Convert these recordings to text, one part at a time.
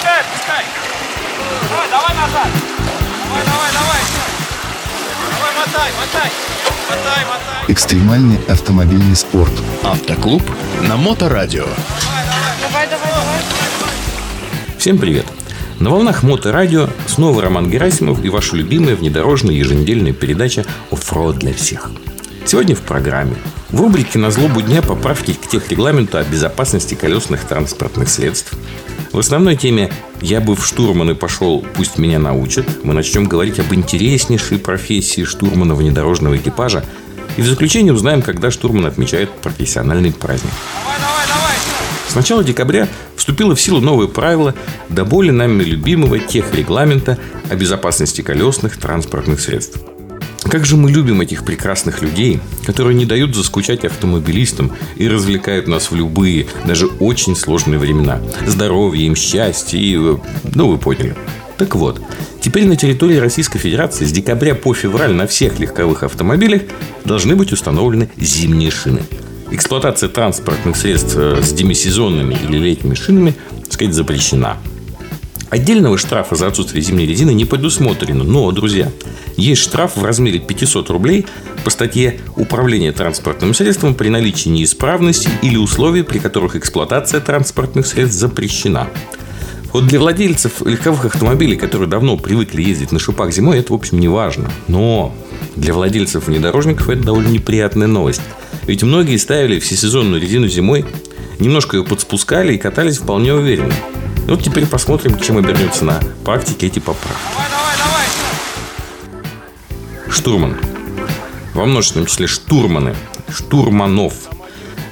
отпускай, отпускай. Давай, давай назад. Давай, давай, давай. Давай, мотай, мотай. Мотай, мотай. Экстремальный автомобильный спорт. Автоклуб на Моторадио. Давай, давай, давай. Всем привет! На волнах Моторадио снова Роман Герасимов и ваша любимая внедорожная еженедельная передача «Оффроуд для всех». Сегодня в программе. В рубрике «На злобу дня» поправки к техрегламенту о безопасности колесных транспортных средств. В основной теме «Я бы в штурманы пошел, пусть меня научат» мы начнем говорить об интереснейшей профессии штурмана внедорожного экипажа и в заключение узнаем, когда штурман отмечает профессиональный праздник. Давай, давай, давай. С начала декабря вступило в силу новое правило до боли нами любимого техрегламента о безопасности колесных транспортных средств. Как же мы любим этих прекрасных людей, которые не дают заскучать автомобилистам и развлекают нас в любые, даже очень сложные времена. Здоровья им, счастья и... э, Ну, вы поняли. Так вот, теперь на территории Российской Федерации с декабря по февраль на всех легковых автомобилях должны быть установлены зимние шины. Эксплуатация транспортных средств э, с демисезонными или летними шинами, так сказать, запрещена. Отдельного штрафа за отсутствие зимней резины не предусмотрено. Но, друзья, есть штраф в размере 500 рублей по статье «Управление транспортным средством при наличии неисправности или условий, при которых эксплуатация транспортных средств запрещена». Вот для владельцев легковых автомобилей, которые давно привыкли ездить на шипах зимой, это, в общем, не важно. Но для владельцев внедорожников это довольно неприятная новость. Ведь многие ставили всесезонную резину зимой, немножко ее подспускали и катались вполне уверенно. Вот теперь посмотрим, чем обернется на практике эти поправки. Давай, давай, давай. Штурман. Во множественном числе штурманы. Штурманов.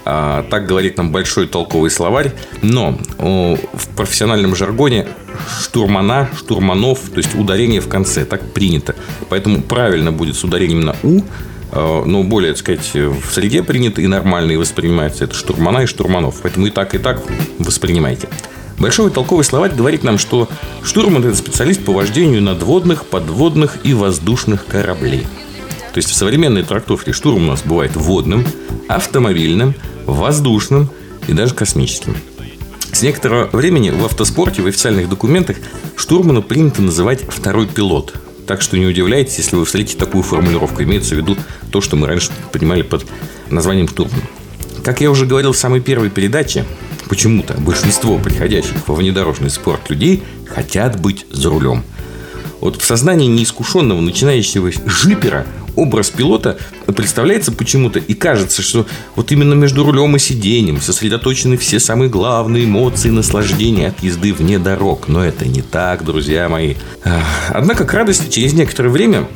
А, так говорит нам большой толковый словарь. Но о, в профессиональном жаргоне штурмана, штурманов, то есть ударение в конце. Так принято. Поэтому правильно будет с ударением на «у». а, Но более, так сказать, в среде принято и нормально и воспринимается это штурмана и штурманов. Поэтому и так, и так воспринимайте. Большой толковый словарь говорит нам, что штурман – это специалист по вождению надводных, подводных и воздушных кораблей. То есть в современной трактовке штурм у нас бывает водным, автомобильным, воздушным и даже космическим. С некоторого времени в автоспорте в официальных документах штурмана принято называть второй пилот. Так что не удивляйтесь, если вы встретите такую формулировку. Имеется в виду то, что мы раньше понимали под названием штурман. Как я уже говорил в самой первой передаче, почему-то большинство приходящих во внедорожный спорт людей хотят быть за рулем. Вот в сознании неискушенного начинающего жипера образ пилота представляется почему-то и кажется, что вот именно между рулем и сиденьем сосредоточены все самые главные эмоции и наслаждения от езды вне дорог. Но это не так, друзья мои. Однако к радости через некоторое время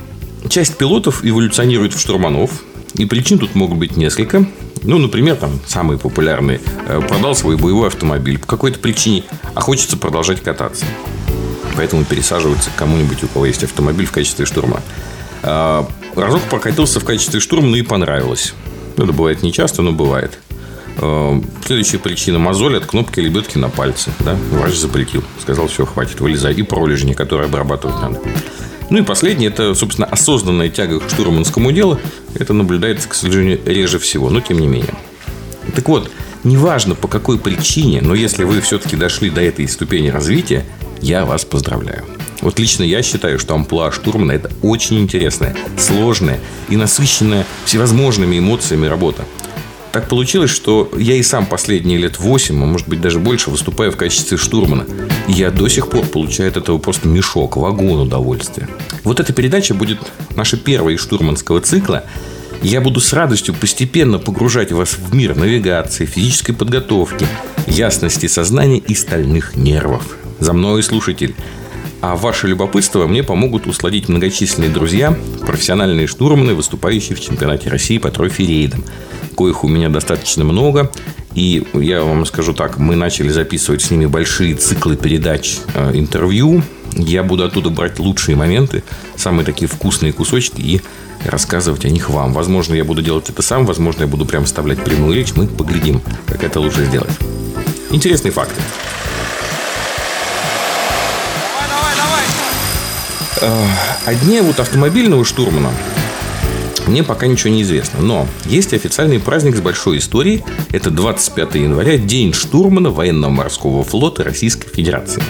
часть пилотов эволюционирует в штурманов. И причин тут могут быть несколько. Ну, например, там самые популярные. Э, Продал свой боевой автомобиль по какой-то причине, а хочется продолжать кататься. Поэтому пересаживаются к кому-нибудь, у кого есть автомобиль в качестве штурма. А, Разок прокатился в качестве штурма, ну и понравилось. Ну, Это бывает не часто, но бывает. А, Следующая причина – мозоль от кнопки лебедки на пальце. Да? Врач запретил. Сказал, все, хватит, вылезай. И пролежни, которые обрабатывать надо. Ну и последнее – это, собственно, осознанная тяга к штурманскому делу. Это наблюдается, к сожалению, реже всего, но тем не менее. Так вот, неважно по какой причине, но если вы все-таки дошли до этой ступени развития, я вас поздравляю. Вот лично я считаю, что амплуа штурмана – это очень интересная, сложная и насыщенная всевозможными эмоциями работа. Так получилось, что я и сам последние лет 8, а может быть даже больше, выступаю в качестве штурмана. И я до сих пор получаю от этого просто мешок, вагон удовольствия. Вот эта передача будет наша первая из штурманского цикла. Я буду с радостью постепенно погружать вас в мир навигации, физической подготовки, ясности сознания и стальных нервов. За мной, слушатель. А ваше любопытство мне помогут усладить многочисленные друзья, профессиональные штурманы, выступающие в чемпионате России по трофи-рейдам. Коих у меня достаточно много. И я вам скажу так, мы начали записывать с ними большие циклы передач, э, интервью. Я буду оттуда брать лучшие моменты, самые такие вкусные кусочки и рассказывать о них вам. Возможно, я буду делать это сам, возможно, я буду прям вставлять прямую речь. Мы поглядим, как это лучше сделать. Интересные факты. О дне вот автомобильного штурмана мне пока ничего не известно. Но есть официальный праздник с большой историей. Это 25 января, День штурмана военно-морского флота Российской Федерации.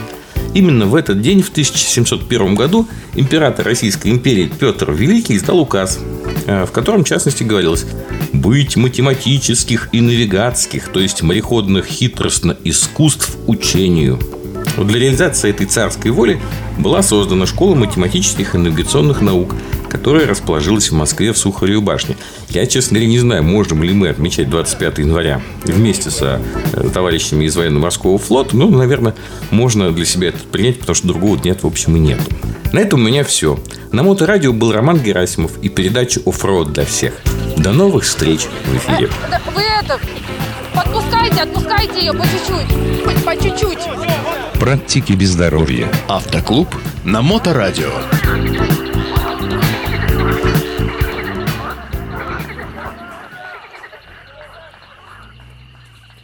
Именно в этот день, в 1701 году, император Российской империи Петр Великий издал указ, э, в котором, в частности, говорилось «быть математических и навигатских, то есть мореходных хитростно искусств учению». Для реализации этой царской воли была создана школа математических и навигационных наук, которая расположилась в Москве в Сухаревой башне. Я, честно говоря, не знаю, можем ли мы отмечать 25 января вместе со э, товарищами из военно-морского флота. Ну, наверное, можно для себя это принять, потому что другого дня, в общем, и нет. На этом у меня все. На Моторадио был Роман Герасимов и передача «Оффроуд для всех». До новых встреч в эфире. Вы это, подпускайте, отпускайте ее по чуть-чуть. По чуть-чуть. Практики без здоровья. Автоклуб на Моторадио.